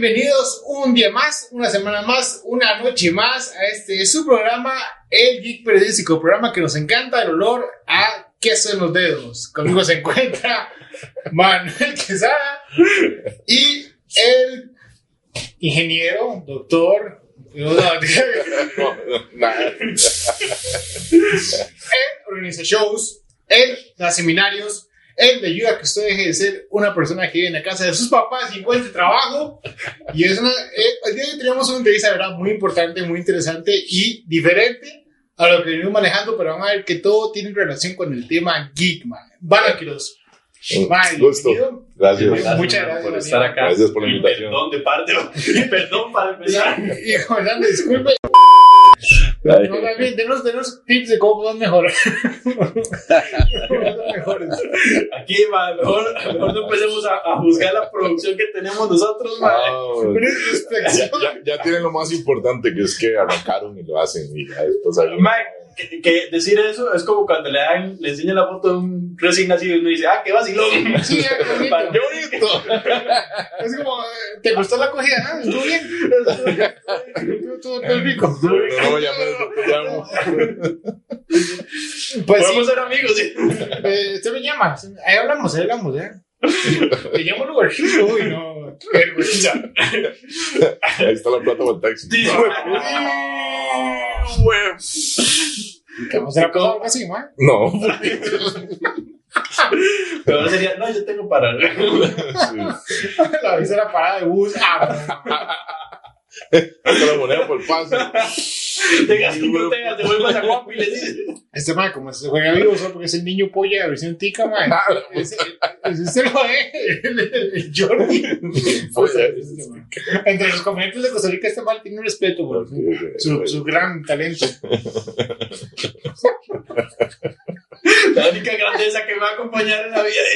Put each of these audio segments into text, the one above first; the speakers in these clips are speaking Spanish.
bienvenidos un día más, una semana más, una noche más a este su programa, El Geek Periodístico, programa que nos encanta el olor a queso en los dedos. Conmigo se encuentra Manuel Quesada y el ingeniero, doctor, no, no, él organiza shows, él da seminarios, él le ayuda a que usted deje de ser una persona que vive en la casa de sus papás y encuentre trabajo. Y es una, eh, el día de hoy tenemos una entrevista, ¿verdad? Muy importante, muy interesante y diferente a lo que venimos manejando, pero vamos a ver que todo tiene relación con el tema geek, man. Van a Quiroz. Un gusto. Gracias. Muchas gracias por estar acá. Gracias por la invitación. Perdón de parte, y perdón para empezar. Y comenzando, disculpe. No, también, denos, denos tips de cómo podemos mejorar. Aquí, ma, mejor, mejor no empecemos a, a juzgar la producción que tenemos nosotros, ma. Introspección. ya, ya tienen lo más importante que es que arrancaron y lo hacen y ya después hay- Ma, que, que decir eso es como cuando le dan, le enseñan la foto de un recién nacido y uno dice, ah, qué vacilón. Sí, qué bonito. ¡Qué bonito! Es como, eh, ¿te gustó la cogida? ¿Ah? ¿Estuvo bien? Estuvo todo rico. No me te llamo. Pues Podemos sí, ser amigos, sí. eh, usted me llama. Ahí hablamos, ahí hablamos, ¿eh? Te llamo lugarcito y no. Ahí está la plata para el taxi. Sí, Vamos a hacer algo así, ¿no? No. Pero ahora sería, no, yo tengo para. Sí. La vez era parada de bus. Ah, la moneda por. Tengas cinco tegas, te vuelvas a guapo y le dices. Este man, como se juega vivo, solo porque es el niño polla de versión tica, man. Ese, ese se lo ve, el, Jordi. Entre los comediantes de Costa Rica, este mal tiene un respeto por su, su, su gran talento. La única grandeza que me va a acompañar en la vida.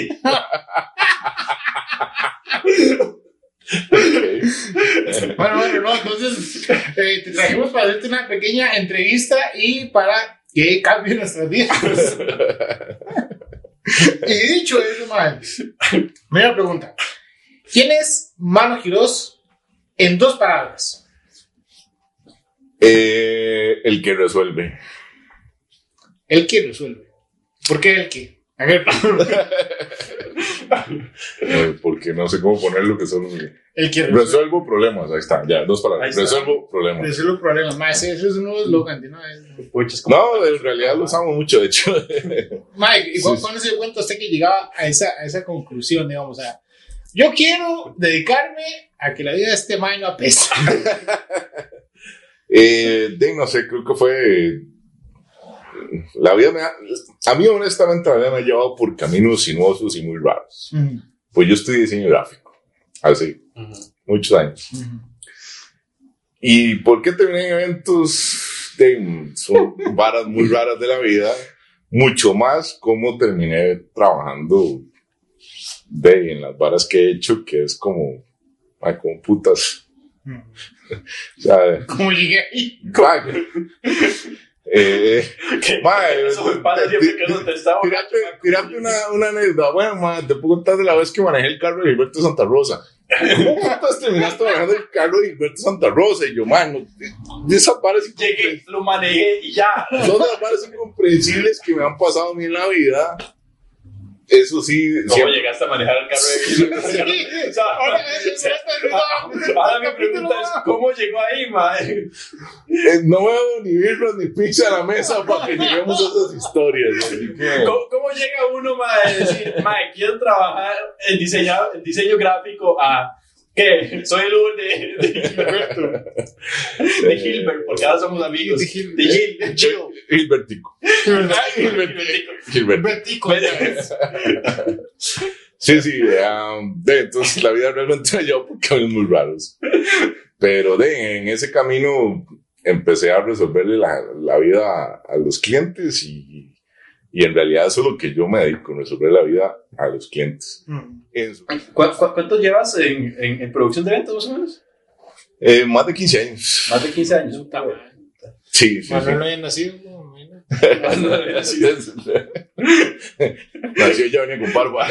Bueno, bueno, no, entonces eh, te trajimos para hacerte una pequeña entrevista y para que cambie nuestras vidas. y dicho eso, man, primera pregunta. ¿Quién es Mano Quirós en dos palabras? Eh, el que resuelve. El que resuelve. ¿Por qué el que? A porque no sé cómo ponerlo que solo. el que resuelve. Resuelvo problemas. Ahí está, ya, dos palabras. está. Resuelvo problemas. Resuelve problemas. Más, eso es un nuevo eslogan. ¿no? Es- No, en realidad lo usamos mucho, de hecho. Mike, ¿y cu- Sí. cuándo se dio cuenta usted que llegaba a esa, a esa conclusión, digamos? O sea, yo quiero dedicarme a que la vida de este man no apesta. Eh, de, no sé, creo que fue. La vida me ha, A mí, honestamente, la vida me ha llevado por caminos sinuosos y muy raros. Pues yo estudié diseño gráfico hace Ujú. muchos años. ¿Y por qué terminé en eventos? De, son varas muy raras de la vida. Mucho más como terminé trabajando de, en las varas que he hecho, que es como. Ay, como putas. O sea, ¿Cómo llegué ahí? Eh, ¿Qué? Ma, Eso me pasa siempre que uno te está tirate, tirate una, una anécdota. Bueno, ma, te puedo contar de la vez que manejé el carro de Gilberto Santa Rosa. ¿Cómo putas terminaste manejando el carro de Gilberto Santa Rosa? Y yo, mano, de esas varas Llegué, lo manejé y ya. son las varas incomprensibles que me han pasado a mí en la vida. Eso sí, ¿Cómo siempre- llegaste a manejar el carro de? Sí. O sea, Ahora, mi pregunta es, ¿cómo llegó ahí, mae? eh, no veo ni birras ni pizza a la mesa para que lleguemos a esas historias. ¿Cómo, cómo llega uno, mae, a decir, mae, quiero trabajar en diseño, en diseño gráfico a... ¿Qué? Soy el Uber de, de Gilberto. De Gilbert, porque ahora somos amigos. De Gil- De Gil. de Gil. Gilbertico. Gilbertico. Gilberto. Vertico. Sí, sí, um, de, entonces la vida realmente me llevó por caminos muy raros. Pero de, en ese camino empecé a resolverle la, la vida a, a los clientes y, y en realidad eso es lo que yo me dedico, resolver la vida a los clientes. Mm. En su- ¿Cu- cu- ¿Cuánto llevas en, en, en producción de eventos, más o menos? eh, más de 15 años. Más de 15 años. Sí, sí, sí. No había nacido. No, imagínate. Nació ya venía con barba.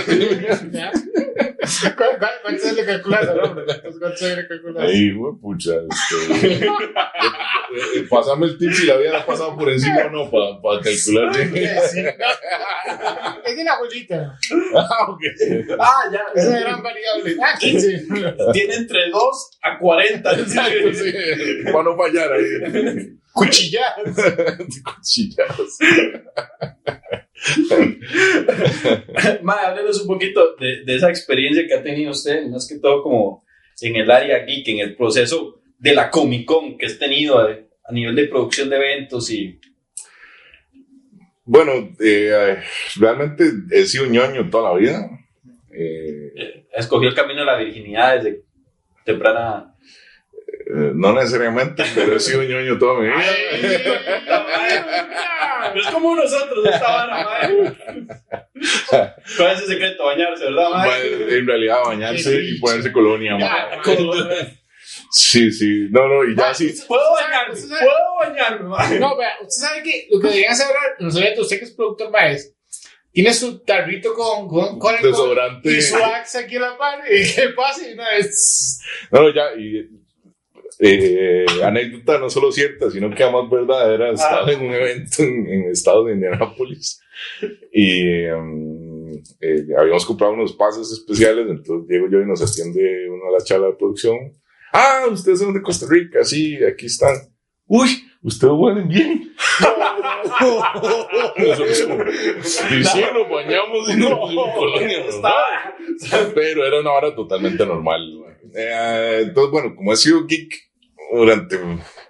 ¿Ya? ¿Cu- cu- ¿Cuántos le calculas al hombre? ¿Cuántos le calculas? Ahí, güey, pucha. Este, eh, eh, Pásame el tip si la vida la ha pasado por encima o no, para calcular bien. Sí. Es de la abuelita. Ah, ok. Ah, ya. Es una gran variable. Ah, 15. Tiene entre 2 a 40. Exacto, sí. Para no fallar ahí. Cuchilladas. Cuchillados. Mae, háblenos un poquito de, de esa experiencia que ha tenido usted, más que todo como en el área geek, en el proceso de la Comic Con que has tenido a, a nivel de producción de eventos y... Bueno, eh, realmente he sido un ñoño toda la vida. Eh, eh, escogió el camino de la virginidad desde temprana... eh, no necesariamente, pero he sido un ñoño toda mi vida. Es como nosotros, esta vara. ¿Cuál es el secreto? Bañarse, ¿verdad? Bueno, en realidad bañarse y ponerse colonia. Ya, ma. Sí, sí. No, no, y ya sí. Puedo bañarme, puedo bañarme, mae. No, vea, usted sabe que lo que deberían saber los eventos, usted que es productor, es. Tiene su tarrito con, con, con alcohol Desodorante. y su axe aquí en la par y que pase y una vez. No, no, ya, y eh, anécdota no solo cierta, sino que además verdadera. Estaba en un evento en, en el estado de Indianápolis y um, eh, habíamos comprado unos pases especiales, entonces llego yo y nos atiende uno a la charla de producción. Ah, ustedes son de Costa Rica, sí, aquí están. Uy, ustedes huelen bien. Nosotros como, y sí, nos bañamos y nos pusimos colonia. Pero era una hora totalmente normal. Eh, entonces, bueno, como he sido geek durante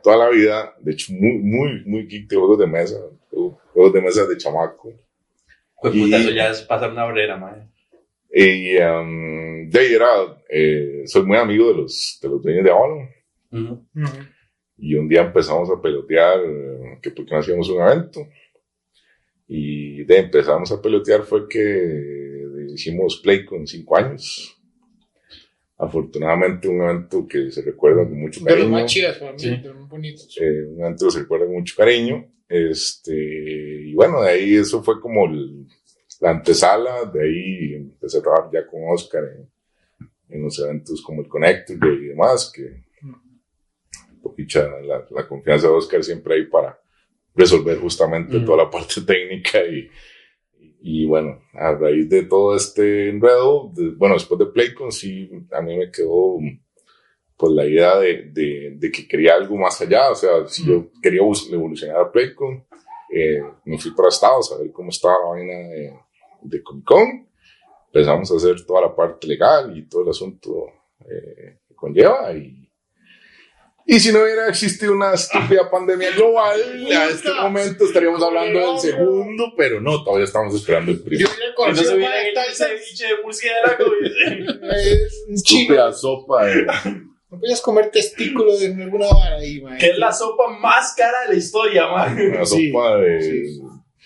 toda la vida, de hecho, muy, muy, muy geek de juegos de mesa, juegos de mesa de chamaco. Pues puta, eso ya es pasar una brera, mae. Y um, de ahí era, eh, soy muy amigo de los, de los dueños de Avalon. Ujú. Y un día empezamos a pelotear, que porque no hacíamos un evento. Y de empezamos a pelotear fue que hicimos Play con cinco años. Afortunadamente un evento que se recuerda con mucho De los cariño. más chidas para mí, Sí. de los más bonitos. eh, un evento que se recuerda con mucho cariño. Este, y bueno, de ahí eso fue como el- la antesala, de ahí empecé a trabajar ya con Oscar en, en los eventos como el Connector y demás, que poquicha la, la confianza de Oscar siempre ahí para resolver justamente Mm. toda la parte técnica y, y bueno, a raíz de todo este enredo, de- bueno, después de Playcon sí, a mí me quedó pues la idea de, de, de que quería algo más allá, o sea, si yo quería bus- evolucionar a Playcon, eh, me fui para Estados a ver cómo estaba la vaina de, de Comic Con, empezamos a hacer toda la parte legal y todo el asunto eh, que conlleva y y si no hubiera existido una estúpida pandemia global, a este momento estaríamos hablando del segundo, pero no, todavía estamos esperando el Yo primero. hubiera Entonces Mike el ceviche de murciélago. Estúpida sopa de... No podías comer testículo de alguna vara ahí, man. que es la sopa más cara de la historia, mae. Una Sí, sopa de...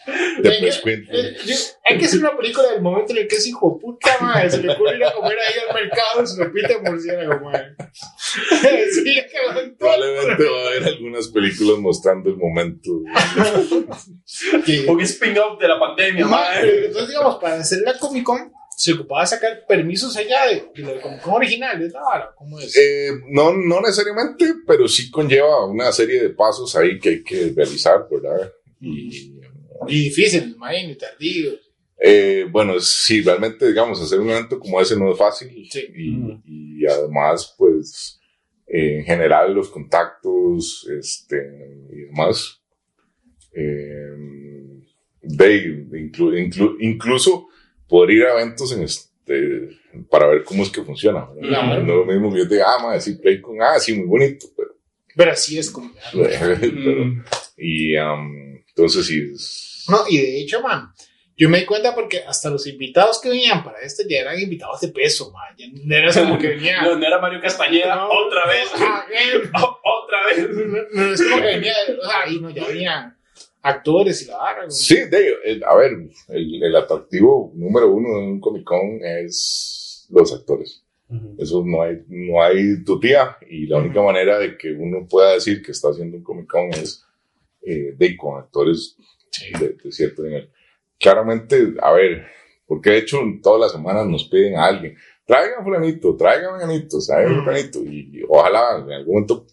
de prescuento. eh, yo- hay que hacer una película del momento en el que es hijo de puta, madre. Se le ocurre ir a comer ahí al mercado su sopita de murciélago, madre. sí, es. Probablemente va a haber algunas películas mostrando el momento. Que- Un spin-off de la pandemia, Madre, mae. Entonces, digamos, para hacer la Comic Con, se ocupaba sacar permisos allá de, de la Comic Con original, de la vara. ¿Cómo es? Eh, no, no necesariamente, pero sí conlleva una serie de pasos ahí que hay que realizar, ¿verdad? Y Y difícil, imagino, y tardío. Eh, bueno, sí, realmente, digamos, hacer un evento como ese no es fácil. Sí. Y, y además, pues, eh, en general, los contactos este, y demás. eh, de, inclu- inclu- incluso poder ir a eventos en este, para ver cómo es que funciona. No es lo mismo que yo te diga, ah, madre, sí, play con, ah, sí, muy bonito. Pero, Pero así es como. pero- Mm. y um, entonces, sí, es- No, y de hecho, man, yo me di cuenta porque hasta los invitados que venían para este ya eran invitados de peso, man. Ya no era como que venían. No, no era Mario Castañeda, No, otra vez. ah, otra vez. No, no es como que venía, o sea, ahí no, ya venían actores y la. ¿no? Sí, de, eh, a ver, el, el atractivo número uno de un Comic Con es los actores. Eso no hay, no hay tutía y la única manera de que uno pueda decir que está haciendo un Comic Con es eh, de con actores de, de cierto nivel. Claramente, a ver, porque de hecho todas las semanas nos piden a alguien, traigan fulanito, traigan fulanito, traigan fulanito, y, y ojalá en algún momento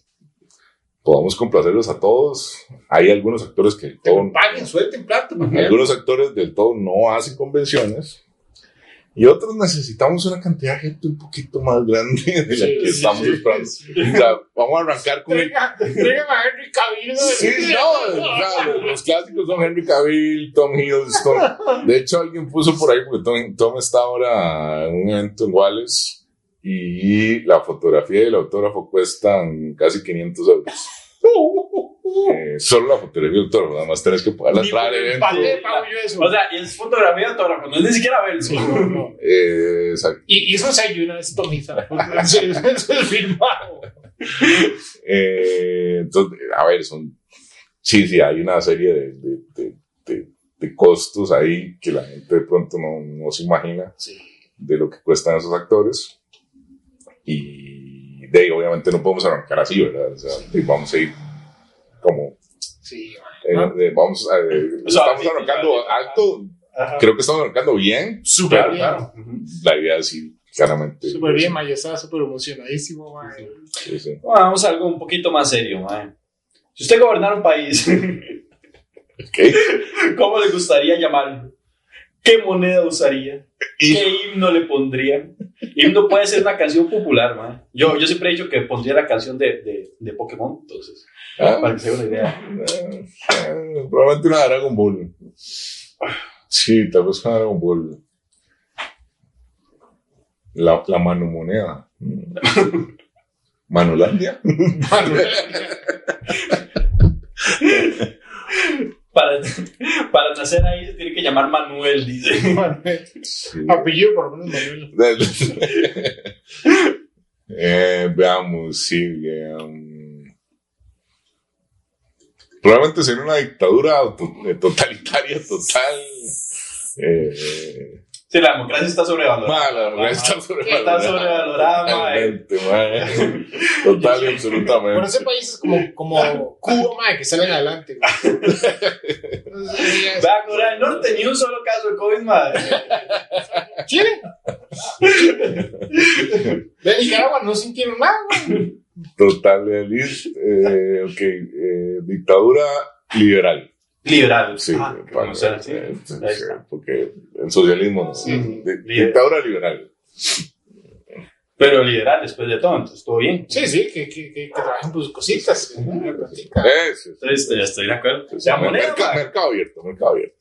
podamos complacerlos a todos. Hay algunos actores que Que todo, paguen, suelten plata. algunos actores del todo no hacen convenciones. Y otros necesitamos una cantidad de gente un poquito más grande de la Sí, que sí, estamos esperando. sí. O sea, vamos a arrancar con el traigan a Henry Cavill. Sí, no, los clásicos son Henry Cavill, Tom Hiddleston. De hecho, alguien puso por ahí, porque Tom, Tom está ahora en un evento en Wallace y la fotografía y el autógrafo cuestan casi 500 euros. Eh, solo la fotografía el autógrafo, nada más tenés que paté pago yo eso. O sea, y es fotografía de autógrafo, no es ni siquiera. Sí, no, no. Eh, exacto. Y, y eso se ayuda, es tomiza. Eso es firmado. Eh, entonces, a ver, son. Sí, sí, hay una serie de, de, de, de- de costos ahí que la gente de pronto no, no se imagina. Sí. de lo que cuestan esos actores. Y de ahí, obviamente, no podemos arrancar así, ¿verdad? O sea, de- vamos a ir como. Sí, eh, vamos a, eh, estamos Suavecito, arrancando alto. Ajá. Creo que estamos arrancando bien. súper Claro, bien. claro. La idea es ir claramente. Súper bien, ma. Yo estaba súper emocionadísimo, ma. Sí, sí. Bueno, vamos a algo un poquito más serio, mae. Si usted gobernara un país, Ok. ¿cómo le gustaría llamarlo? ¿Qué moneda usaría? ¿Qué himno le pondrían? Himno puede ser una canción popular, mae. Yo, yo siempre he dicho que pondría la canción de, de, de Pokémon, entonces, Ah, para que se una idea. probablemente una Dragon Ball. Sí, tal vez una Dragon Ball. La, la mano moneda. Manolandia. Para, para nacer ahí se tiene que llamar Manuel, dice. Sí. Apellido por lo menos Manuel. Eh, veamos, sí. um, probablemente sería una dictadura eh, totalitaria total. Eh, Sí, la democracia está sobrevalorada. mala, ¿verdad? está Está sobrevalorada. mae. Totalmente, mae. Total y Por absolutamente. ese país es como, como Cuba, ma, que salen adelante. Vea, Corea del Norte, ni un solo caso de COVID, madre. Chile. De Nicaragua no sintieron nada, güey. Total eh, ok, eh, dictadura liberal. Liberal. Sí, Ah, para- o sea, sí. eh, porque el socialismo no. Sí, liberal. dictadura liberal. Pero liberal después de todo, entonces todo bien. Sí, sí, que, que, que, que trabajen sus cositas. platica. Eso. Entonces, estoy, estoy de acuerdo. Moneda, mercado abierto, mercado abierto.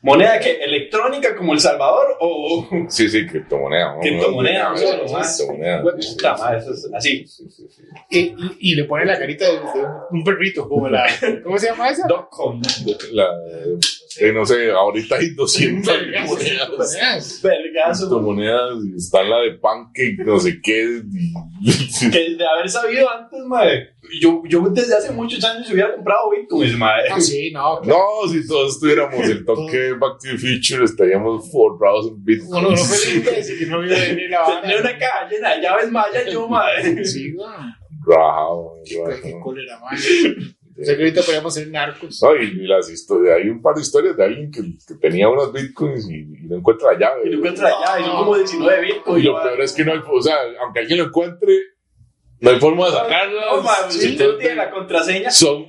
¿Moneda que ¿Electrónica como El Salvador o Sí, sí, criptomoneda. ¿no? Criptomoneda, criptomoneda. Puta madre, eso es así? Sí, sí, sí. Y, y, le pone la carita de, de un perrito, como la. ¿Cómo se llama esa? Dotcom. La, eh, no sé, ahorita hay 200 Vergas, monedas. monedas. Vergazo. Criptomonedas, y está la de pancake, no sé qué. Que de haber sabido antes, madre. Yo, yo desde hace muchos años hubiera comprado bitcoins, madre. Ah, sí, no. No, si todos tuviéramos el toque Back to the Future, estaríamos forrados en Bitcoin. Uno no imbécil que no vio venir la. Tenía una caja llena de llaves mayas, yo, madre. Sí. Rajado, Qué, cólera, man. O sea que ahorita podríamos ser narcos. No, y, y las historias, hay un par de historias de alguien que, que tenía unos bitcoins y, y no encuentra la llave. Y no encuentra la llave, son como 19 bitcoins. Y lo peor es que no hay, o sea, aunque alguien lo encuentre, no hay forma de sacarla. No, madre, si usted no tiene la contraseña. Son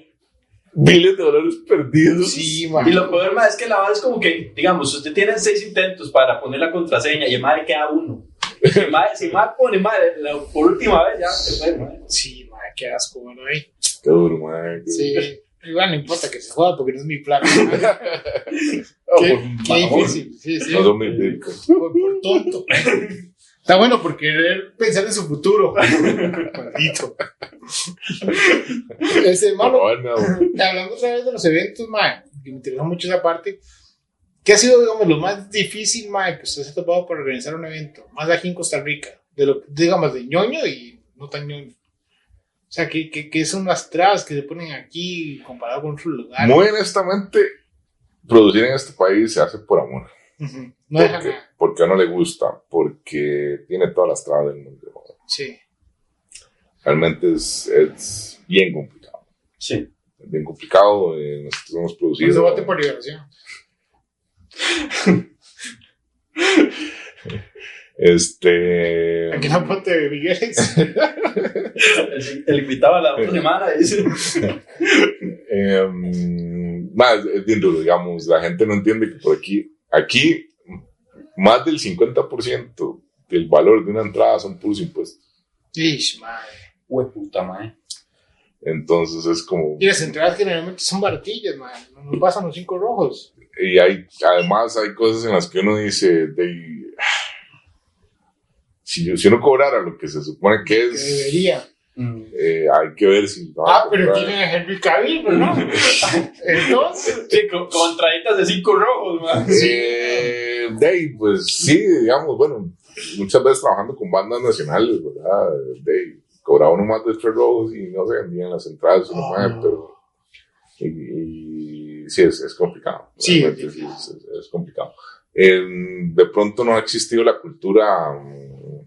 miles de dólares perdidos. Sí, man. Y lo peor, más es que la base es como que, digamos, usted tiene seis intentos para poner la contraseña y el madre queda uno. Si madre, madre pone madre, la, por última vez ya se fue, madre. Sí, man, qué asco, bueno, ahí. Qué duro, qué Sí. Igual no importa que se joda porque no es mi plata. man. Ah, Qué, qué difícil. Sí, sí. No son. Por, por tonto. Está bueno por querer pensar en su futuro. Maldito. Ese, no. hablando otra vez de los eventos, man, que me interesa mucho esa parte. ¿Qué ha sido, digamos, lo más difícil, man, que usted se ha topado para organizar un evento? Más aquí en Costa Rica. De lo, digamos, de ñoño y no tan ñoño. O sea, ¿qué, qué, qué son las trabas que se ponen aquí comparado con otros lugares? Muy honestamente, producir en este país se hace por amor. Ujú. No deja porque, porque a uno le gusta, porque tiene todas las trabas del mundo. Sí. Realmente es, es bien complicado. Sí. es bien complicado. eh, nosotros hemos producido. eso vote por liberación. Este. Aquí no ponte de Migueles. El, el invitado a la otra semana dice. em, más, es bien duro, digamos. La gente no entiende que por aquí, aquí, más del 50% del valor de una entrada son puros impuestos. Ish, madre. Hue puta, mae. Entonces es como. Y las entradas generalmente son baratillas, madre. No nos pasan los cinco rojos. Y hay, además hay cosas en las que uno dice, de, si, si uno cobrara lo que se supone que Que es, debería. Eh, hay que ver si... Ah, pero tienen a Henry Cavill, pero no. Entonces, Sí, con, con entraditas de cinco rojos, mae. Eh, ahí, pues sí, digamos, bueno, muchas veces trabajando con bandas nacionales, ¿verdad? Ahí, cobraba uno más de tres rojos y no se vendían las entradas, uno Ah. más, pero... Y, y sí, es, es complicado. Sí, es es, es- complicado. Eh, de pronto no ha existido la cultura, mm,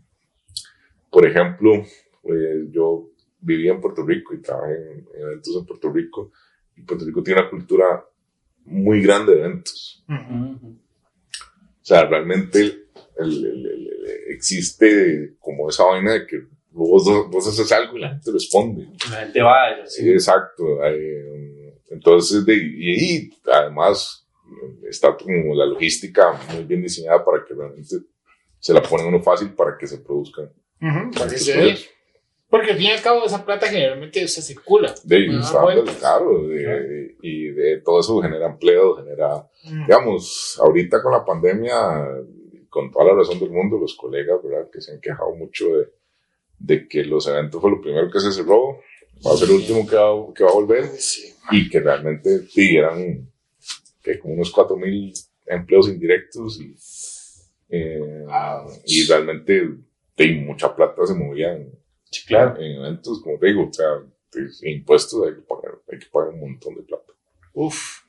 por ejemplo, eh, yo vivía en Puerto Rico y trabajé en, en eventos en Puerto Rico, y Puerto Rico tiene una cultura muy grande de eventos. Ujú. O sea, realmente el- el- el- existe como esa vaina de que vos, vos haces algo y la gente responde. La gente Sí, sí. exacto. eh, entonces, de, y, y además está como la logística muy bien diseñada para que realmente se la ponen uno fácil para que se produzcan. ser. proyectos. Porque al fin y al cabo esa plata generalmente se circula. De ahí, Ah, sea, bueno. claro, de- y de todo eso genera empleo, genera Mm. digamos, ahorita con la pandemia, con toda la razón del mundo, los colegas, ¿verdad? Que se han quejado mucho de, de que los eventos fue lo primero que se cerró, va a ser el último que va, que va a volver, Sí. y que realmente sí, eran que como unos 4.000 empleos indirectos y, eh, y realmente sí, mucha plata se movía en, Sí, claro. en eventos, como te digo, o sea, de impuestos hay que pagar, hay que pagar un montón de plata. Uf.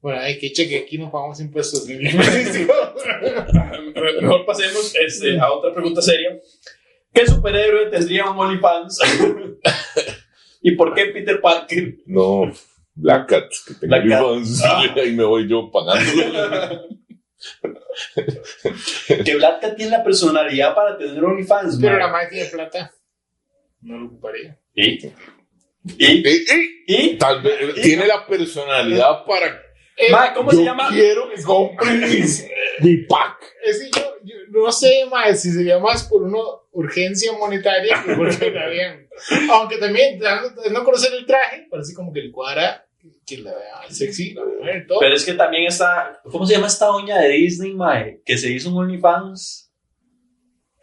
Bueno, hay que cheque, aquí no pagamos impuestos. Mejor pasemos este, a otra pregunta seria. ¿Qué superhéroe tendría un OnlyFans? ¿Y por qué Peter Parker? No, Black Cat, que tenga Black. OnlyFans, Ah. ahí me voy yo pagando. que Black Cat tiene la personalidad para tener OnlyFans, Pero la madre tiene plata. No lo ocuparía. ¿Y? ¿Y? Y, y ¿Y? tal vez tiene la personalidad para. Eh, ¿cómo yo se llama? quiero que mi, pack. Es que yo, yo no sé más si sería más por una urgencia monetaria que porque la vean. Aunque también, no conocer el traje, parece como que el cuadra, que la vea sexy, la y todo. Pero es que también está. ¿Cómo se llama esta doña de Disney, mae? Que se hizo un OnlyFans.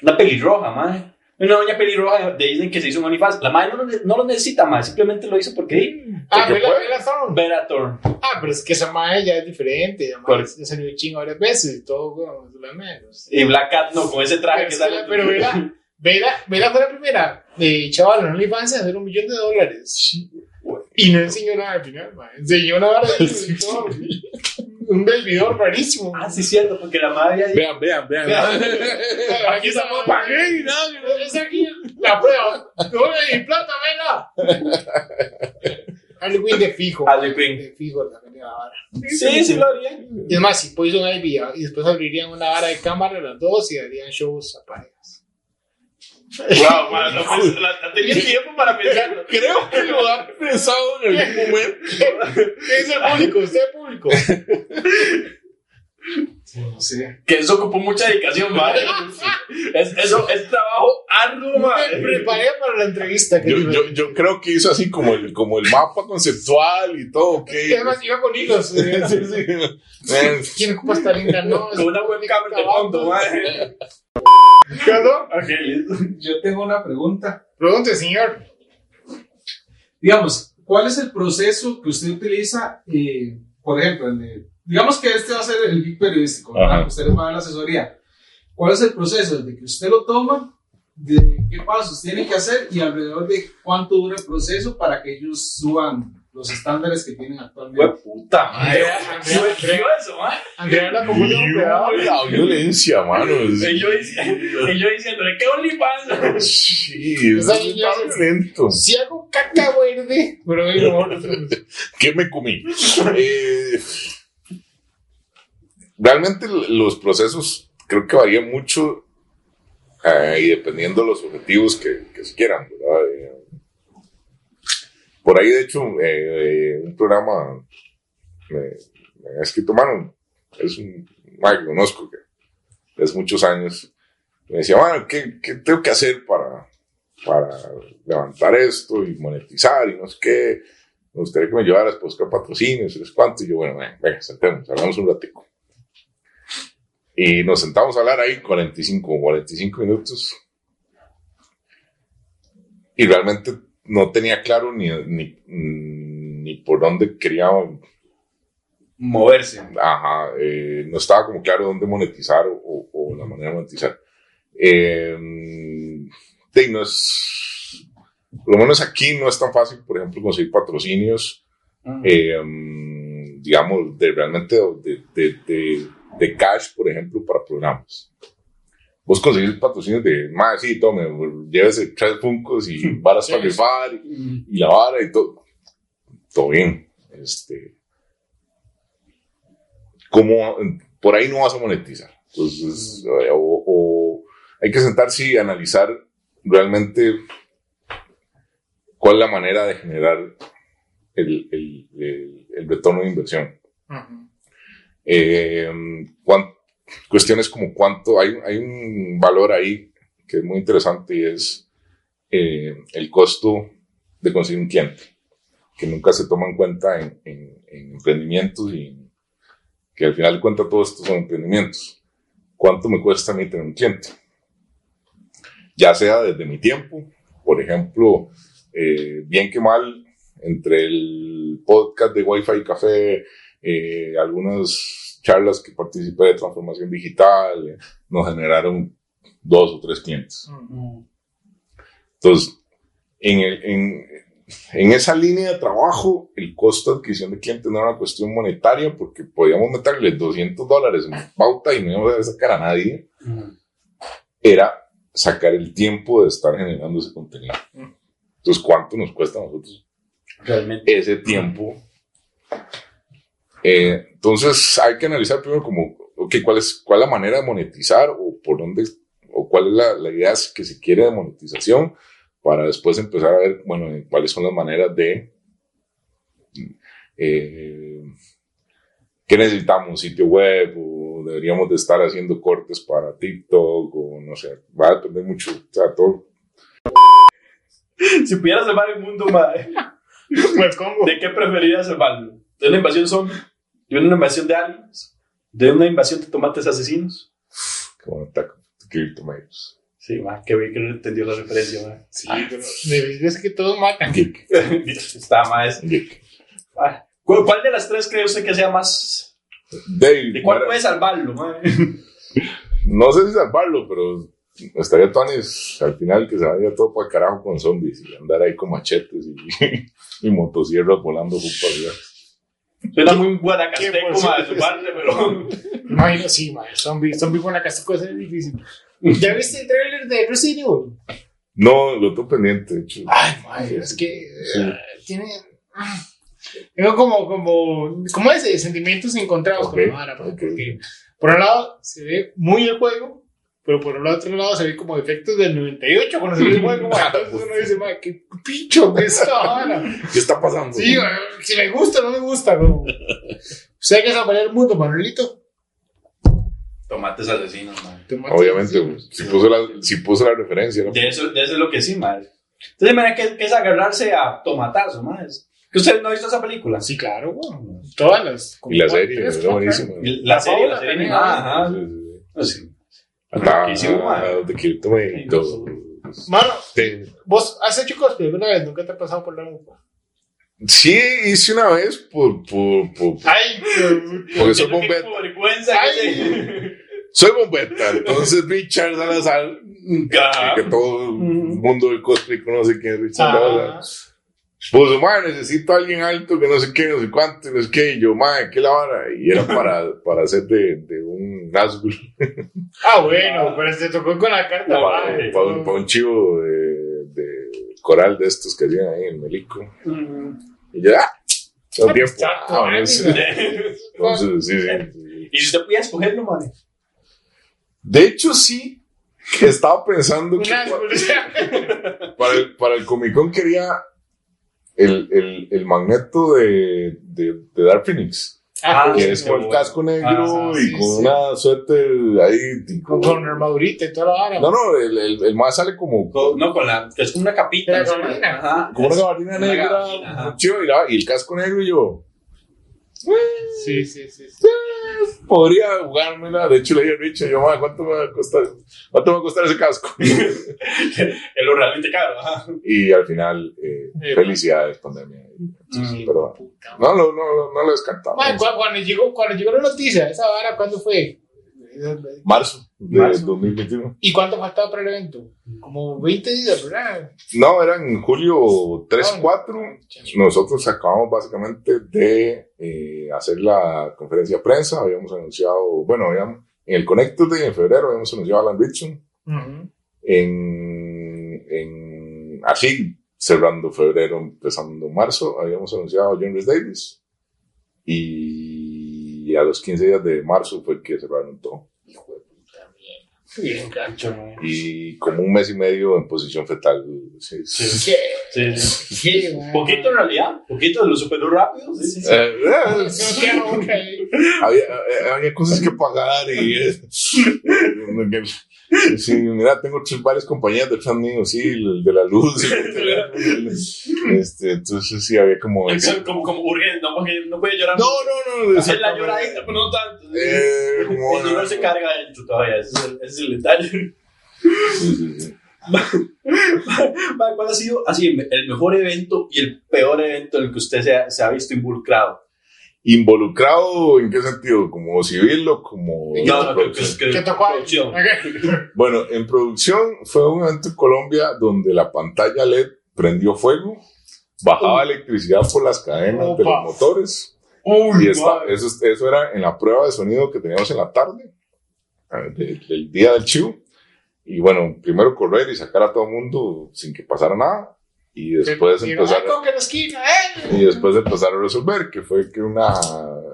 Una pelirroja, mae. Una doña pelirroja de Disney que se hizo un OnlyFans. La no, lo- no lo necesita, mae. Simplemente lo hizo porque. Ah, Bella, puede. Bella Thorne. Vera Thorne. Ah, pero es que esa madre ya es diferente. Ya salió chingo varias veces y todo, bueno, la menos. Y Black Cat no, con ese traje Pero, que sale. pero Vela, Vela, Vela fue la primera de chaval en OnlyFans en hacer un millón de dólares. Y no enseñó nada al final, man. Enseñó una vara de. Un desvidor rarísimo. Ah, sí, cierto, porque la madre había Vean, vean, vean. Aquí estamos pagué y nada. Es aquí la prueba. No le di plata, Vela. Harley Quinn de fijo. Harley Quinn. De fijo la la vara. Sí, sí lo haría. Y es más, si Poison Ivy y después abrirían una vara de cámara las dos y harían shows a parejas. Wow, man, no, pues, la, la tenía tiempo para pensarlo. Creo que lo ha pensado en algún momento. ¿Qué dice el público? ¿Usted público? No sé. Que eso ocupó mucha dedicación, madre. Es, eso es trabajo arduo, Me madre. preparé para la entrevista. que Yo, yo, yo creo que hizo así como el, como el mapa conceptual y todo. ok. Y además iba con hilos. Sí, sí. Eh, ¿Quién ocupa esta linda? No, Con una webcam de fondo, madre. Yo tengo una pregunta. Pregunte, señor. Digamos, ¿cuál es el proceso que usted utiliza, eh, por ejemplo, en el- digamos que este va a ser el geek periodístico, ¿verdad? Ajá. Ustedes van a dar la asesoría. ¿Cuál es el proceso desde que usted lo toma, de qué pasos tienen que hacer y alrededor de cuánto dura el proceso para que ellos suban los estándares que tienen actualmente. Hue puta, madre. Andrea, la cuidado. La violencia, mano. Yo diciéndole, ¿qué OnlyFans? Sí, es- violento. Si hago caca verde. Pero. ¿Qué me comí? Eh, realmente los procesos creo que varían mucho eh, y dependiendo de los objetivos que, que se quieran. Eh, por ahí, de hecho, eh, eh, un programa me, ha escrito, mano, es un que conozco que es muchos años, me decía, mano, ¿qué, qué tengo que hacer para, para levantar esto y monetizar y no sé qué? me gustaría que me llevaras a buscar patrocinios, y cuánto. Y yo, bueno, venga, venga, sentemos, hablamos un ratico. Y nos sentamos a hablar ahí 45, 45 minutos. Y realmente no tenía claro ni, ni, ni por dónde quería, Moverse. ajá, eh, no estaba como claro dónde monetizar o, o- o la manera de monetizar. Eh, de, no es, por lo menos aquí no es tan fácil, por ejemplo, conseguir patrocinios eh, mm, digamos, de realmente de, de, de, de cash, por ejemplo, para programas. Vos conseguís patrocinios de, más, sí, tome, llévese tres funcos y varas para rifar y, y la vara y todo. Todo bien. Este, como por ahí no vas a monetizar. Entonces, eh, o, o hay que sentarse y analizar realmente cuál es la manera de generar el, el, el, el retorno de inversión. Ujú. Eh, cuán- cuestiones como cuánto, hay, hay un valor ahí que es muy interesante y es eh, el costo de conseguir un cliente, que nunca se toma en cuenta en, en- en emprendimientos y que al final de cuentas todos estos son emprendimientos. ¿Cuánto me cuesta a mí tener un cliente? Ya sea desde mi tiempo, por ejemplo, eh, bien que mal, entre el podcast de Wi-Fi Café, eh, algunas charlas que participé de transformación digital, eh, nos generaron dos o tres clientes. Entonces, en, el- en, en esa línea de trabajo, el costo de adquisición de clientes no era una cuestión monetaria porque podíamos meterle 200 dólares en pauta y no íbamos a sacar a nadie. Era sacar el tiempo de estar generando ese contenido. Entonces, ¿cuánto nos cuesta a nosotros Realmente. ese tiempo. Eh, entonces hay que analizar primero como, ok, ¿cuál es, cuál es la manera de monetizar o por dónde, o cuál es la, la idea que se quiere de monetización para después empezar a ver, bueno, eh, cuáles son las maneras de, eh, ¿qué necesitamos? ¿Un sitio web? ¿O deberíamos de estar haciendo cortes para TikTok? O no sé, va a depender mucho, o sea, todo. Si pudieras salvar el mundo, madre, Me pongo. ¿de qué preferirías salvarlo? ¿De una invasión zombie? ¿De una invasión de aliens? ¿De una invasión de tomates asesinos? Como ataque, tomatoes. Sí, ma, qué bien que no entendió la referencia, ma. Sí, pero es que todos matan. Geek, Está más. geek. ¿Cuál, cuál de las tres cree usted que sea más? Dave, ¿De cuál puede salvarlo, ma? No sé si salvarlo, pero estaría Tonis al final que se vaya todo para el carajo con zombies y andar ahí con machetes y, y motosierras volando arriba. Suena muy ¿Qué guanacasteco, por ma, de cierto? su parte, pero. Imagino, sí, man. Zombie, zombie cosa es difícil. ¿Ya viste el trailer de Resident Evil? No, lo tengo pendiente, de hecho. Ay, madre, es que Sí. eh, tiene. ah, Tengo como, como, como ese, sentimientos encontrados con la vara, ok. porque por un lado se ve muy el juego, pero por el otro lado se ve como efectos del 98 cuando se ve entonces uno dice, man, qué picho que es esta vara. ¿Qué está pasando? Sí, si me gusta o no me gusta, como. ¿Usted que saber el mundo, Manuelito? Tomates asesinos, ma. Obviamente, si puso la, si puso la referencia, ¿no? De eso, de eso es lo que sí, ma. Entonces, mira que, que es agarrarse a tomatazo, ma. Es- ¿Que usted no ha visto esa película? Sí, claro, bueno, todas las. Y la como serie, cuatro, buenísima. La, La serie, la serie ajá. Sí, sí, sí. The Kill Tomatoes. Mano, vos has hecho cosplay alguna vez, nunca te ha pasado por la mufa. Sí, hice una vez por, por, por, Ay, porque soy bombeta. Ay. Soy bombeta, entonces Richard Salazar que todo el mundo del cosplay conoce quién es Richard Ah. Pues, madre, necesito a alguien alto que no sé qué, no sé cuánto, no sé qué. Y yo, madre, ¿qué la vara? Y era para, para hacer de, de un Nazgûl, Ah, bueno, pero se tocó con la carta. No, para, madre. para un, para un chivo de, de coral de estos que hacían ahí en Melico. Mm. Y yo, ah, ah, madre. eso. Entonces, sí, sí, sí. Y si usted pudiera escogerlo, madre. De hecho, sí, estaba pensando que para el, para el Comic Con quería el, el, el magneto de, de, de Dark Phoenix. Ah, que sí, es con el casco negro Ah, y sí, con sí. una suéter ahí. Con, con- armadurita y toda la vara. no, no, el, el, el más sale como, Con- no, con la. es como una capita. Como una gabardina negra, chido, y, la- y el casco negro. Y yo, Sí, sí, sí. sí. podría jugármela. De hecho, le dije a Richard, yo, "Ma, ¿cuánto me va a costar, cuánto me va a costar ese casco? Es lo realmente caro. Ajá. y al final, eh, Eh, felicidades, pandemia. Mm. Pero, Puta, no, no, no, no lo descartamos. Man, cu- cuando, llegó, cuando llegó la noticia, esa vara, ¿cuándo fue? Marzo de Marzo. 2021. ¿Y cuánto faltaba para el evento? Como 20 días, ¿verdad? No, eran en julio 3, Ah. 4. Nosotros acabamos básicamente de eh, hacer la conferencia de prensa. Habíamos anunciado, bueno, habíamos, en el Connected Day en febrero habíamos anunciado a Alan Richardson. Ujú. En, en, así, cerrando febrero, empezando marzo, habíamos anunciado a John Rhys Davis. Y a los 15 días de marzo fue que cerraron todo. Hijo de. Bien, gancho, man. Y como un mes y medio en posición fetal. Sí, sí. ¿Qué? Sí, sí. ¿Qué, man? Poquito en realidad. Poquito de lo superó rápido. Sí, sí, sí. Eh, eh, había, eh, había cosas que pagar y eh, sí, mira, tengo tres, varias compañías detrás mío, sí, el de la luz, el este, entonces sí había como como, como urgente, porque no puede llorar. no, no, no, Hacer la lloradita, pero no tanto. Eh, el como- dolor se carga dentro todavía, ese es el, ese es el detalle. ¿Cuál ha sido así el mejor evento y el peor evento en el que usted se ha, se ha visto involucrado? involucrado en qué sentido, como civil o como No, no, que, que, que, ¿Qué tocó ahí? producción. Bueno, en producción fue un evento en Colombia donde la pantalla LED prendió fuego, bajaba electricidad por las cadenas de Opa. los motores. Uy, Y esta- eso, eso era en la prueba de sonido que teníamos en la tarde, eh, de- del día del chivo. Y bueno, primero correr y sacar a todo el mundo sin que pasara nada. Y después Y- empezar, ¡Ay, coque la esquina, eh! y después empezar a resolver, que fue que una,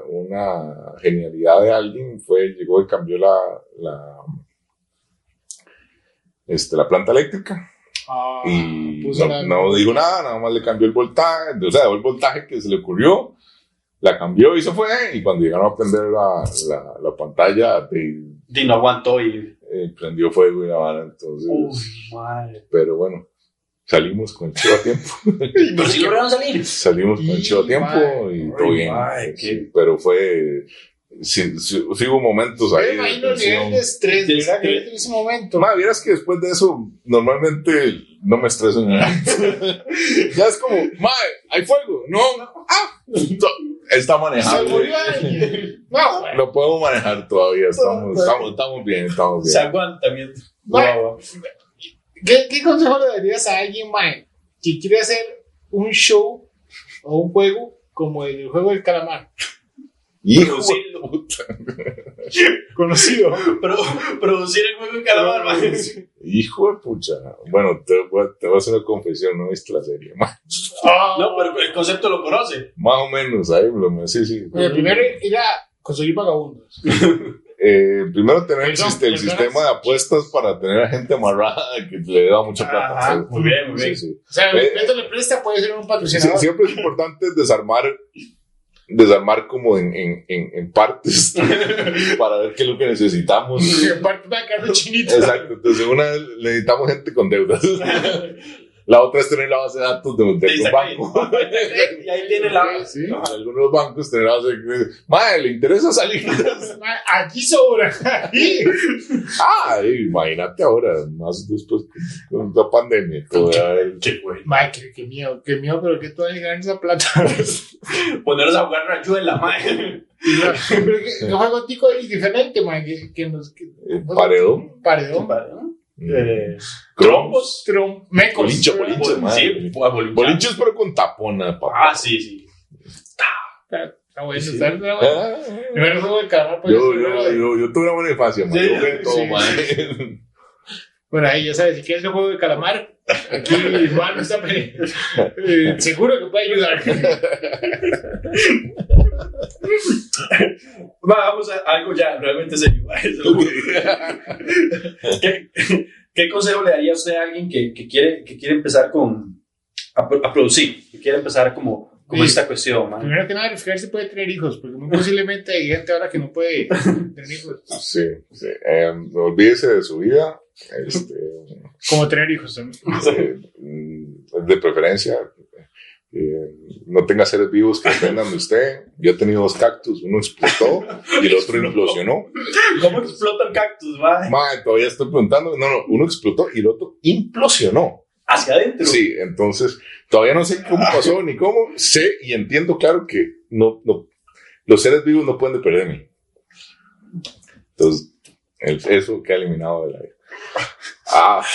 una genialidad de alguien fue, llegó y cambió la, la, este, la planta eléctrica. Ah, Y puso no, la- no digo nada, nada más le cambió el voltaje, o sea, el voltaje que se le ocurrió, la cambió y se fue, y cuando llegaron a prender la, la, la pantalla, de, Y no aguantó y. eh, prendió fuego y la vara, entonces, Uy, madre. pero bueno, salimos con el chivo a tiempo, Pero sí lograron salir. salimos con el chivo a tiempo y todo bien, ay, sí, qué- pero fue, sí, sí, sí hubo momentos ahí imagino el tensión. nivel de estrés, De ¿verdad? Que en ese momento. Ma, vieras que después de eso, normalmente no me estreso en nada. ya es como, ma, hay fuego. No, ah, está Se murió alguien. No, güey. Lo puedo manejar todavía. Estamos, estamos, estamos bien, estamos Se bien. aguanta bien. Bueno. Guau, guau. ¿Qué, ¿Qué consejo le darías a alguien, mae, que quiere hacer un show o un juego como el juego del calamar? Hijo Producirlo. de puta. Conocido. Pro- producir el juego de calamar, man. Hijo de pucha. Bueno, te voy, a- te voy a hacer una confesión. No viste la serie. Ma- Ah. No, pero el concepto lo conoce. Más o menos, ahí lo sí, sí. Bueno, primero ir a conseguir vagabundos. Eh, primero tener el, sistema de apuestas para tener a gente amarrada que le da mucha plata. Ajá, muy bien, muy bien. sí. O sea, Eh, el le presta puede ser un Sí, patrocinador. siempre es importante desarmar, desarmar como en, en, en, en partes para ver qué es lo que necesitamos. Parte de Carlos Chinito. Exacto, entonces una necesitamos gente con deudas. La otra es tener la base de datos de, de Te algún saca banco. Y ahí tiene la. Sí, algunos bancos tener la base de Madre, ¿le interesa salir? Aquí sobra. Ah, imagínate ahora, más después con, la pandemia. Qué. Mae, qué, qué miedo, qué miedo, pero que tú vas a ganar esa plata. Ponerlos a jugar rayuela, madre. que juego tico es diferente, mae, que, que nos... Que, el paredón. Paredón. Eh, Cromos. Trom- mecos. Boliche, boliche, bol- madre. sí, a bolinchar. Boliches, pero con tapona, papá. Ah, sí, sí. Está, está bueno, está. Ah, pues, yo, primero yo, de- yo, yo tuve una buena infancia, man. Sí, Yo jugué todo, sí, man. Bueno, ahí ya sabes, si quieres un juego de calamar, aquí Juan está eh, seguro que puede ayudar. Va, vamos a algo ya realmente serio. ¿Qué, qué consejo le daría a usted a alguien que, que quiere, que quiere empezar con, a, a producir? Que quiere empezar como, como Sí. esta cuestión, man? Primero que nada, verificar si puede tener hijos, porque muy posiblemente hay gente ahora que no puede tener hijos. Sí, sí. Eh, olvídese de su vida. Este, Como tener hijos también. de preferencia, eh, no tenga seres vivos que dependan de usted. Yo he tenido dos cactus, uno explotó y el otro implosionó. ¿Cómo explota un cactus, va? Madre, todavía estoy preguntando. No, no, uno explotó y el otro implosionó. Hacia adentro. Sí, entonces todavía no sé cómo pasó ni cómo. Sé y entiendo, claro, que no, no, los seres vivos no pueden depender de mí. Entonces, el- eso que ha eliminado de la vida. Ah,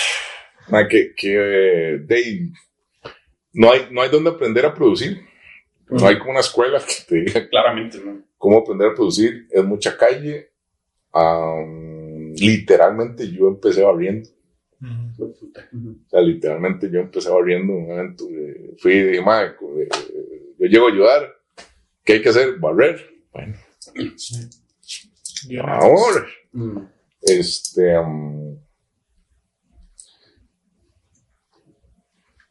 ma, que, que de- no, hay, no hay donde aprender a producir. No hay como una escuela que te diga Claramente, ¿no? cómo aprender a producir. Es mucha calle. Am, literalmente yo empecé barriendo. O sea, literalmente yo empecé barriendo un evento. eh, fui y dije, "Mae, co- eh, yo llego a ayudar. ¿Qué hay que hacer? Barrer. Bueno, ahora. Este.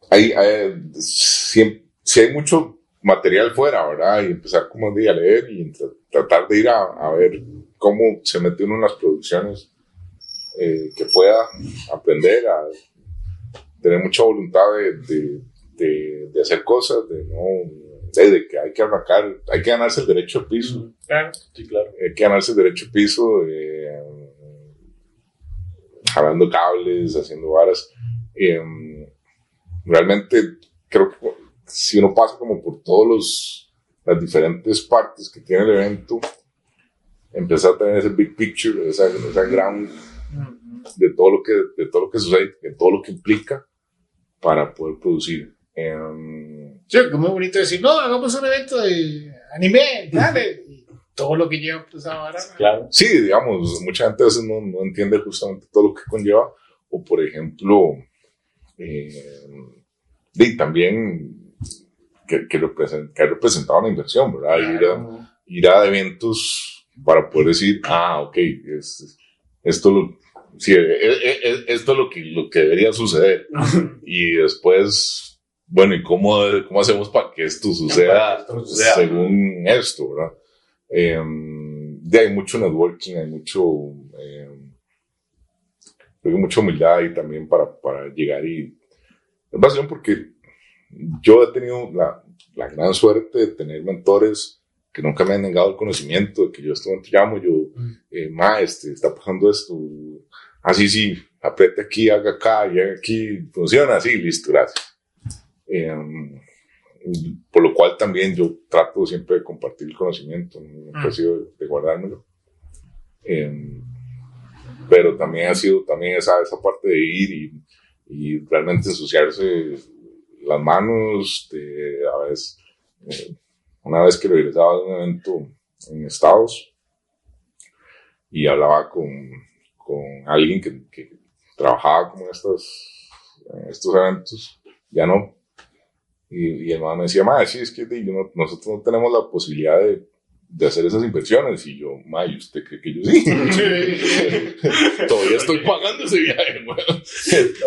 Hay, hay, si, si hay mucho material fuera, ¿verdad? Y empezar como de a leer y tra- tratar de ir a, a ver cómo se mete uno en las producciones, eh, que pueda aprender a tener mucha voluntad de, de, de- de hacer cosas, de no. De, de que hay que arrancar, hay que ganarse el derecho piso Claro. Sí, claro. hay que ganarse el derecho piso, eh, jalando cables, haciendo varas. Eh, realmente creo que si uno pasa como por todos los las diferentes partes que tiene el evento, empezar a tener ese big picture, esa, esa gran de todo lo que de todo lo que sucede, de todo lo que implica para poder producir. Em, Sí, que muy bonito decir, no, hagamos un evento de anime, dale. Y todo lo que lleva pues ahora. Claro. Sí, digamos, mucha gente a veces no, no entiende justamente todo lo que conlleva, o por ejemplo, eh, y también que, que, represent, que ha representado una inversión, ¿verdad? Ir, a, ir a eventos para poder decir, ah, ok, es, esto, lo, sí, es, es- esto es lo que, lo que debería suceder. y después, bueno, ¿y cómo, cómo hacemos para que esto suceda? Que esto suceda. según esto, ¿verdad? Eh, de hay mucho networking, hay mucho, eh, que mucha humildad y también para, para llegar y es básicamente porque yo he tenido la, la gran suerte de tener mentores que nunca me han negado el conocimiento, de que yo estoy te llamo, yo, eh, ma, este, está pasando esto, así, sí, apriete aquí, haga acá, y haga aquí, funciona así, listo, gracias. Eh, por lo cual también yo trato siempre de compartir el conocimiento, no sido de, de guardármelo. Eh, pero también ha sido también esa, esa parte de ir y, y realmente ensuciarse las manos, de, a veces, eh, una vez que regresaba de un evento en Estados y hablaba con, con alguien que, que trabajaba como en estos, en estos eventos, ya no, y, y el man me decía, madre, sí, es que yo no- nosotros no tenemos la posibilidad de, de hacer esas inversiones. Y yo, madre, ¿usted cree que yo sí? Todavía estoy pagando ese viaje, weón.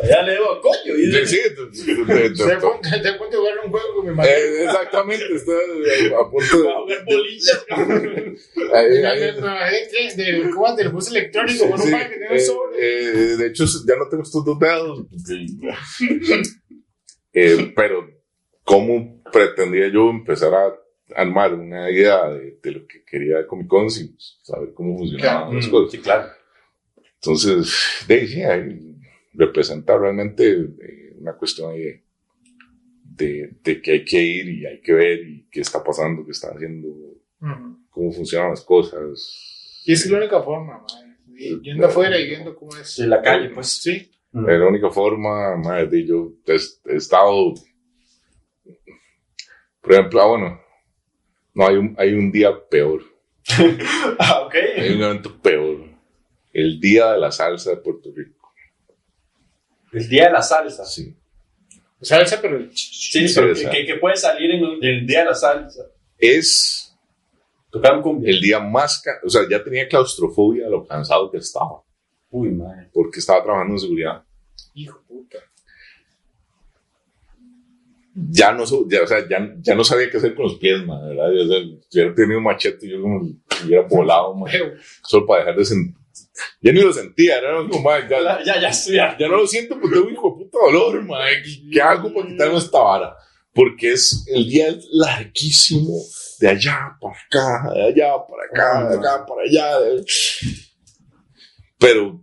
Ya le debo, coño. y- Sí, sí, de- de- de- ¿Se da cuenta te da cuenta de jugar un juego con mi madre? eh, exactamente, está eh, a punto Va a jugar bolitas, cabrón. de... ahí- Me- ahí- me- me bajé de- del ¿cómo es? del bus electrónico con un padre que un eh, sobre. eh, de hecho, ya no tengo estos dos dedos. Eh, pero, ¿cómo pretendía yo empezar a armar una idea de, de lo que quería de Comic Con sin saber cómo funcionaban las cosas? Sí, claro. Entonces, de ahí sí, ahí representa realmente eh, una cuestión ahí de, de, de que hay que ir y hay que ver y qué está pasando, qué están haciendo, Ujú. cómo funcionan las cosas. Y es la única forma, madre. Y Yendo afuera y viendo cómo es. En la calle, pues. Sí. Mm. De la única forma, madre, de yo he, he estado. Por ejemplo, ah, bueno, no hay un, hay un día peor. Ah, ok. Hay un evento peor. El día de la salsa de Puerto Rico. El día de la salsa. Sí. Salsa, pero. Sí, Sí, pero que, que puede salir en el día de la salsa. Es Tocar cumbia. el día más. O sea, ya tenía claustrofobia de lo cansado que estaba. Uy, madre. Porque estaba trabajando en seguridad. Hijo puta. Ya no, ya, o sea, ya, ya no sabía qué hacer con los pies, man, ¿verdad? O sea, si hubiera tenido un machete, yo como si hubiera volado, man, solo para dejar de sentir. Ya ni lo sentía, era como, man, ya, Ya, ya ya no lo siento porque tengo un hijo de puta dolor, man. ¿Qué, hago para quitarme esta vara? Porque es el día es larguísimo, de allá para acá, de allá para acá, de acá para allá. de- Pero,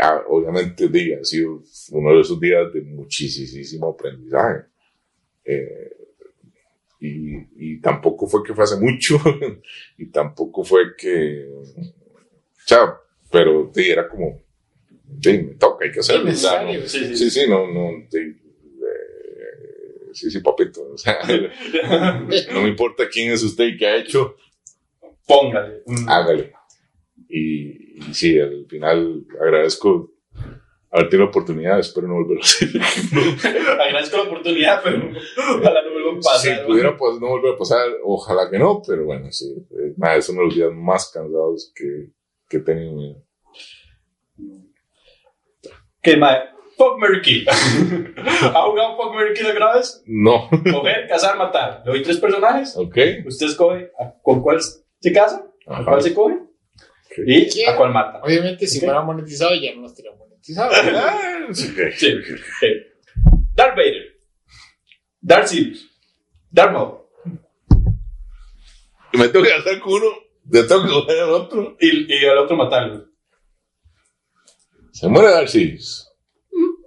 ah, obviamente, di, ha sido uno de esos días de muchísimo aprendizaje. Eh, y, y tampoco fue que fue hace mucho, y tampoco fue que. O sea, pero di, era como. di, me toca, hay que hacerlo. no-. Sí, sí. Sí, sí, no, no. sí, eh, sí, sí, papito. O sea, no me importa quién es usted y qué ha hecho, Póngale. Hágale. Y, y sí, al final agradezco haber tenido la oportunidad, espero no volverlo a hacer. Agradezco la oportunidad, pero ojalá no vuelva a pasar. Si pudiera pues, no volver a pasar, ojalá que no, pero bueno, sí. eh, nada, es uno de los días más cansados que, que he tenido. Que mae. Fuck Mary Kill. ¿Ha jugado Fuck Mary Kill alguna vez? No, Coger, cazar, matar. Le doy tres personajes. ok. Usted escoge a- con cuál se casa, a Ajá. cuál se coge Ok. y a cuál mata. Obviamente, si fuera monetizado, ya no estaría monetizado. Sí, ok. Sí. Darth Vader. Darth Sidious. Darth Maul. Y me tengo que hacer con uno, me tengo que coger al otro. Y, y al otro matarlo. Se muere Darcy.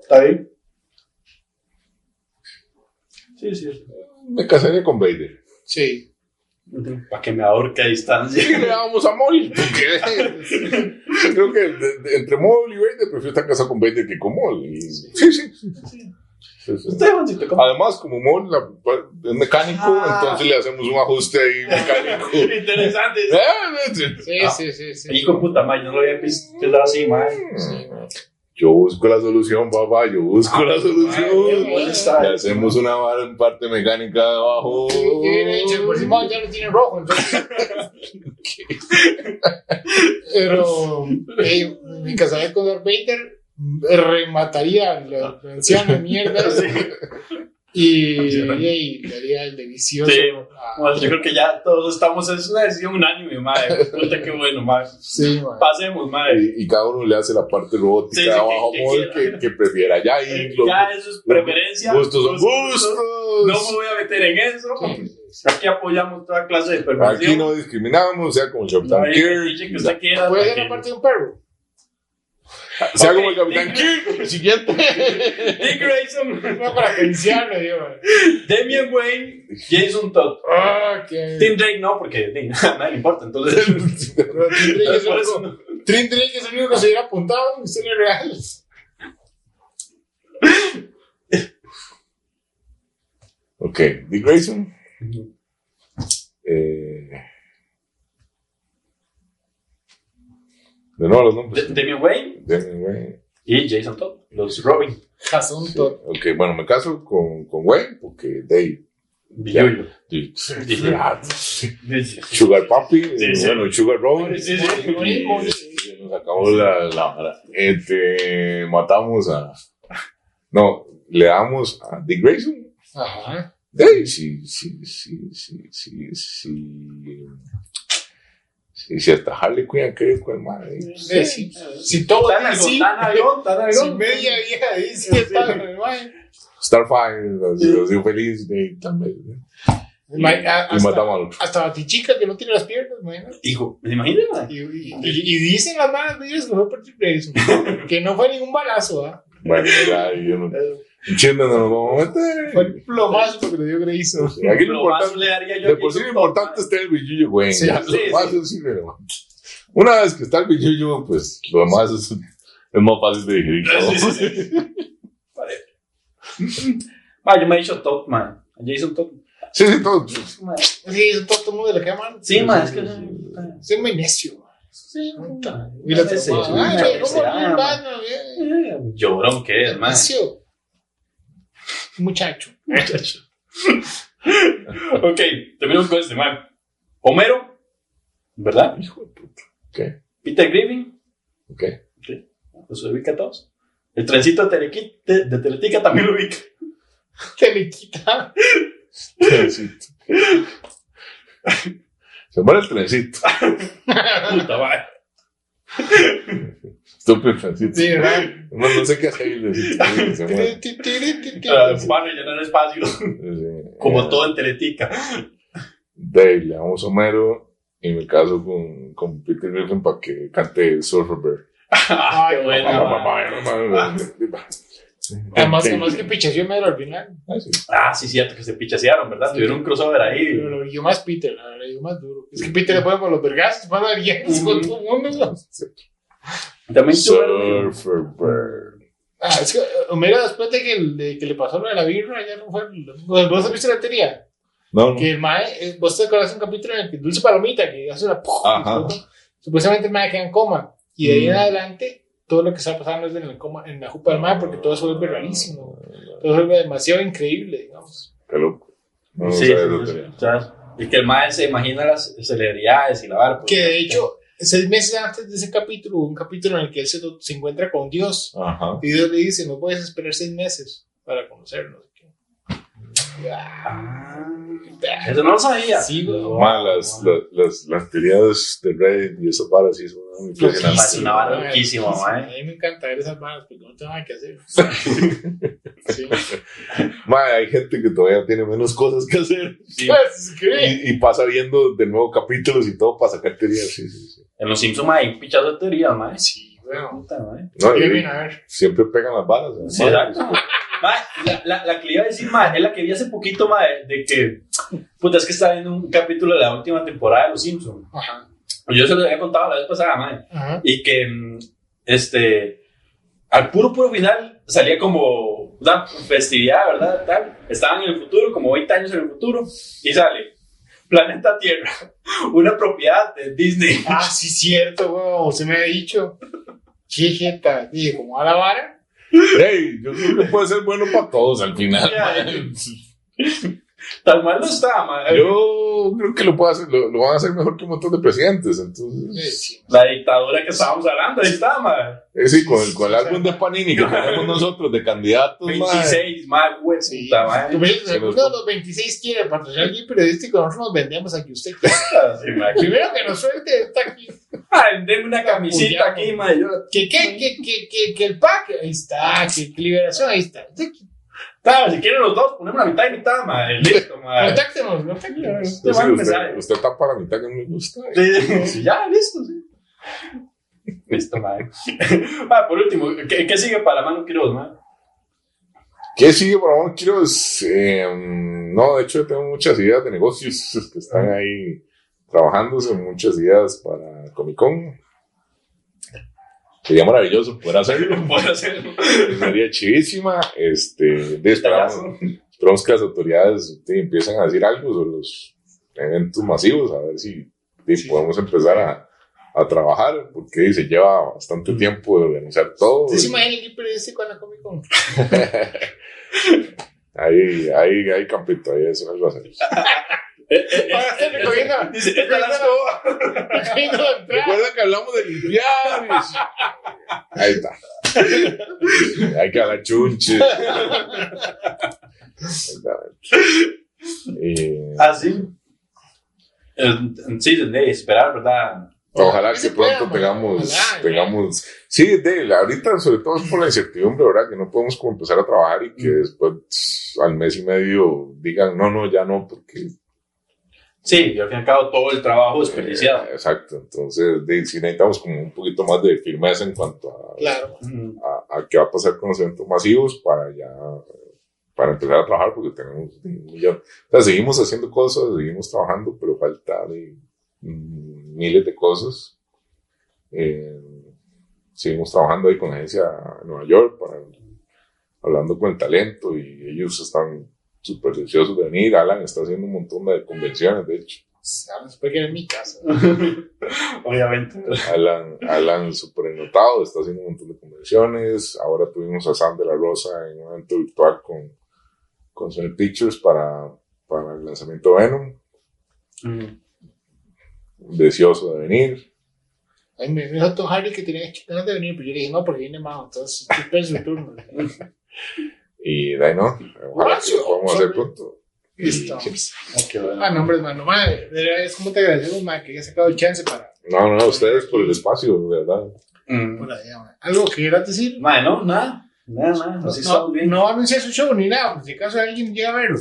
¿Está bien? Sí, sí. Me casaría con Vader. Sí. Para que me ahorque a distancia. ¿Qué le vamos a? Porque creo que de- de- entre Maul y Vader prefiero estar casado con Vader que con Maul. Y- sí, sí. sí, sí. Sí, sí. Usted. Además, como la- es mecánico, Ah. entonces le hacemos un ajuste ahí mecánico. Interesante. Eh, sí. Sí, Ah. sí, sí. sí. Hijo de puta, mae, yo no lo había pensado así, mae. Yo busco la solución, papá, yo busco la solución. está. Le hacemos una vara en parte mecánica de abajo. Y por encima ya lo tiene rojo, entonces. Pero hey, me casaría con Darth Vader, remataría a la, la anciana mierda y, y le haría el delicioso. Sí. a- Bueno, yo creo que ya todos estamos, es una decisión unánime, mae. Puta, qué bueno, mae. sí. Pasemos, mae. Y, y cada uno le hace la parte robótica Sí, sí, que- abajo que quiera. que, que prefiera. Ya los Ya eso es preferencia. gustos son Gustos. No me voy a meter en eso. Aquí apoyamos toda clase de perversión. Aquí no discriminamos, sea como que quiera. Puede ser la parte de un perro. Sea Ok, como el Capitán Kirk, siguiente. Dick Grayson, No para yo. man. Damian Wayne, Jason Todd. Ah, que. Tim Drake no, porque a nadie le importa. Entonces, Tim Drake es el. Tim Drake es el único que se hubiera apuntado en historias reales. ok, Dick Grayson. Eh, de nuevo los nombres. D- Damian Wayne Damian Wayne. y Jason Todd, los Robin. Jason Todd. Ok, bueno, me caso con, con Wayne porque Dave. Billuyo. Sugar Papi, sí. bueno, Sugar Robin. Sí, sí. Morí, morí. Nos acabó la, la este, matamos a no, le damos a Dick Grayson. Ajá. Hey, sí, sí, sí, sí, sí, sí. Sí, si hasta Harley Quinn quiere con madre. Sí, sí. Si todo Tan así, tan algo, tan si algo. media vieja dice está man. Starfire, lo sido feliz de también. Y Hasta, matamos al otro. hasta Batichica que no tiene las piernas, imagínate. Hijo, ¿me imaginas? Y, y, y- y dicen las malas medidas que fue por triple eso. que no fue ningún balazo, ¿ah? Bueno, ya, yo no. Un chisme no nos vamos a meter. Fue el plomazo que le dio Grayson. Aquí lo Lo más importante, le daría yo de por sí lo Jason importante es tener el billullo, güey. Sí, ya, sí, lo sí. es irrelevante. Una vez que está el billullo, pues lo demás es Es más fácil de digerir. Sí, sí, sí. Ma, yo me he dicho top, man. Jason Top. Sí, sí, todo. Sí, todo, todo el mundo le queman. Sí, ma, es que. Soy muy necio. Sí, Y la Sí, sí, toma, sí, ay, sí, ¿cómo sí, bien, ah? Bien. Eh, Llorón que es, man. Necio. Muchacho. ok, terminamos con este, man. Homero, ¿verdad? Hijo de puta. Ok, Peter Griffin, ok. los ubica a todos. El trencito de, de, de Teletica también lo ubica. Te me quita. Trencito. Se muere el trencito. Puta, man. Estúpido. Sí, ¿verdad? No, no sé qué. Ah, Van a llenar espacio, Sí. como todo en Teletica. Dave, le damos a Homero y me caso con, con Peter Griffin para que cante Surfer Bird. Ah, qué bueno, man. Además, además que pichació mero al final. Ah, sí. Ah, sí, cierto que se pichasearon, ¿verdad? Tuvieron un crossover ahí. Pero lo más Peter, la verdad, lo más duro. Es que Peter le pone por los vergazos, van a dar guiarnos con todo el mundo. ¿no? También tuvieron. Surfer Bird. Ah, es que eh, Homero, después de que, de que le pasó lo de la birra, ya no fue. ¿Vos vos has visto la teoría? No, no. Que el mae, eh, vos te acuerdas de un capítulo en el que Dulce Palomita, que hace una. Ajá. Supuestamente el mae queda en coma. Y de ahí en Mm. adelante, todo lo que está pasando es en, el coma, en la jupa del mae, porque todo se vuelve rarísimo. Todo se vuelve demasiado increíble, digamos. Qué loco. No, no Sí, sabía sí, sí, sí. que el mae se imagina las celebridades y la vara. pues. Que de hecho, seis meses antes de ese capítulo, un capítulo en el que él se, se encuentra con Dios. Ajá. Y Dios le dice: No puedes esperar seis meses para conocernos. Ah, eso no lo sabía. Sí, güey. Ma, las, las, las, las teorías de Reddit y esas varas sí son muy impresionantes. Es una vara loquísima, Sí, mae. A mí me encanta ver esas manos porque no tengo nada que hacer. Sí. Hay gente que todavía tiene menos cosas que hacer Sí. Pues, ¿qué? y, y pasa viendo de nuevo capítulos y todo para sacar teorías. Sí, sí, sí. En los Simpsons hay un pichazo de teorías, mae. Sí, bueno. Puta, mae. No, Qué y bien, a ver. siempre pegan las varas. ¿no? Sí, exacto. La, la, la que le iba a decir, mae, es la que vi hace poquito, mae, de que, puta, es que estaba viendo un capítulo de la última temporada de Los Simpsons. Ajá. Yo se lo había contado la vez pasada. Ajá. Y que, mm, este, al puro, puro final salía como una festividad, ¿verdad? Tal. Estaban en el futuro, como 20 años en el futuro, y sale Planeta Tierra, una propiedad de Disney. Ah, sí, cierto, weón. Usted me ha dicho. Qué jeta. Dije, ¿cómo a la vara? Hey, yo creo que puede ser bueno para todos al final. Tan mal no está, mae. Yo creo que lo, puedo hacer, lo, lo van a hacer mejor que un montón de presidentes. Entonces, Sí. La dictadura que estábamos hablando, ahí está, mae. eh, sí, con el, con el álbum de Panini que tenemos nosotros de candidatos, ma. 26, mae, güey, Sí. alguno de los 26 quiere patrocinar guía periodístico, nosotros nos vendemos aquí usted. Sí, mae. Primero que nos suelte, está aquí. Denme una camisita aquí, Que, que, que, que, que, que el pack, ahí está. Que, que liberación, ahí está. Está Claro, si quieren los dos, ponemos la mitad y mitad, mae. Listo, mae. Contáctenos, contáctenos. Usted, sabe. usted tapa la mitad que no me gusta. Sí, sí, ya, listo, sí. Listo, mae. Mae, por último, ¿qué, qué sigue para Manu Quiroz, mae? ¿Qué sigue favor? Quiero es, eh, no, de hecho tengo muchas ideas de negocios que están ahí trabajándose, muchas ideas para Comic Con. Sería maravilloso poder hacerlo. Puedo hacerlo. Sería chivísima. Este, esperamos, esperamos que las autoridades sí, empiecen a decir algo sobre los eventos masivos, a ver si sí, podemos empezar a, a trabajar, porque se lleva bastante tiempo de organizar todo. ¿Usted se imagina el periodístico en la Comic Con? Ahí, ahí, ahí, campito, ahí eso algo así. Eh, eh, eh. Dice. Recuerda que hablamos de limpiar. Ahí está. Hay que hablar chunches. Y, Ah, sí. Eh, Sí, de esperar, ¿verdad? ojalá que pronto tengamos, ojalá, tengamos, sí, de, ahorita sobre todo es por la incertidumbre, ¿verdad? Que no podemos como empezar a trabajar y que después al mes y medio digan, no, no, ya no, porque Sí, y al fin y al cabo todo el trabajo desperdiciado. Eh, exacto, entonces de, sí necesitamos como un poquito más de firmeza en cuanto a, Claro. A, a qué va a pasar con los eventos masivos para ya para empezar a trabajar porque tenemos un millón. O sea, seguimos haciendo cosas, seguimos trabajando, pero falta de, mm, miles de cosas. Eh, seguimos trabajando ahí con la agencia en Nueva York, para, hablando con el talento y ellos están súper deseosos de venir. Alan está haciendo un montón de convenciones, de hecho. Alan se puede quedar en mi casa. Obviamente. Alan, Alan súper notado, está haciendo un montón de convenciones. Ahora tuvimos a Sam de la Rosa en un evento virtual con, con Sony Pictures para, para el lanzamiento de Venom. Mm. Deseoso de venir. Ay, me dijo Tom Hardy que tenía ganas de venir, pero yo le dije, no, porque viene Mao, entonces esperen su turno. Y de ahí no, podamos hacer pronto. Y- Listo. Ah. Ah, no, hombre, hermano, madre, es como te agradecemos, madre, que hayas sacado el chance para No, no, ustedes por el espacio, de verdad. Mm. por allá, madre. ¿Algo que quieras decir? Mae, no, nada. Nada, nada. No, Así no, estamos bien. no anuncia su show ni nada, por si acaso alguien llega a verlo.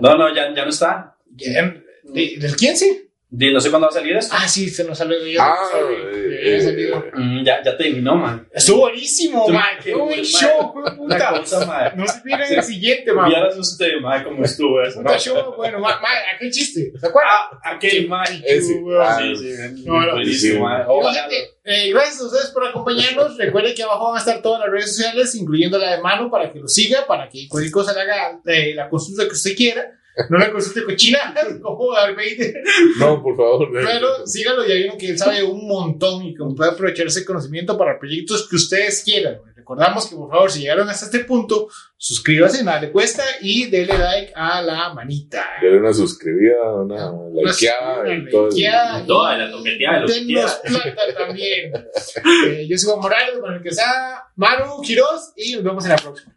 No, no, ya, ya no está. Ya, ¿de- ¿Del 15? Di- No sé cuándo va a salir esto. Ah, sí, se nos salió de Ah, sorry, eh, ya salió. eh, Mm, ya, ya terminó, man. Estuvo buenísimo, man. Qué buen man, show, puta. cosa, mae. No se pierdan el siguiente, man. Vieras usted, mae, cómo estuvo eso. Puta show, bueno, man, man, aquel chiste, ¿se acuerdan? Ah, aquel, weón. Ah, Sí, sí, No, no. buenísimo, gente, eh, gracias a ustedes por acompañarnos. Recuerden que abajo van a estar todas las redes sociales, incluyendo la de mano, para que lo siga, para que cualquier cosa le haga eh, la consulta que usted quiera. No la consulte cochina, como Darth Vader. No, por favor. Pero síganlo, ya vieron que él sabe un montón y que puede aprovechar ese conocimiento para proyectos que ustedes quieran. Recordamos que por favor, si llegaron hasta este punto, suscríbase, nada le cuesta y denle like a la manita. Denle una suscribida, una Una likeada una y todo. likeada. Toda la toqueteada, quiera. plata también. Eh, yo soy Juan Morales, con el que sea Manu Quiroz y nos vemos en la próxima.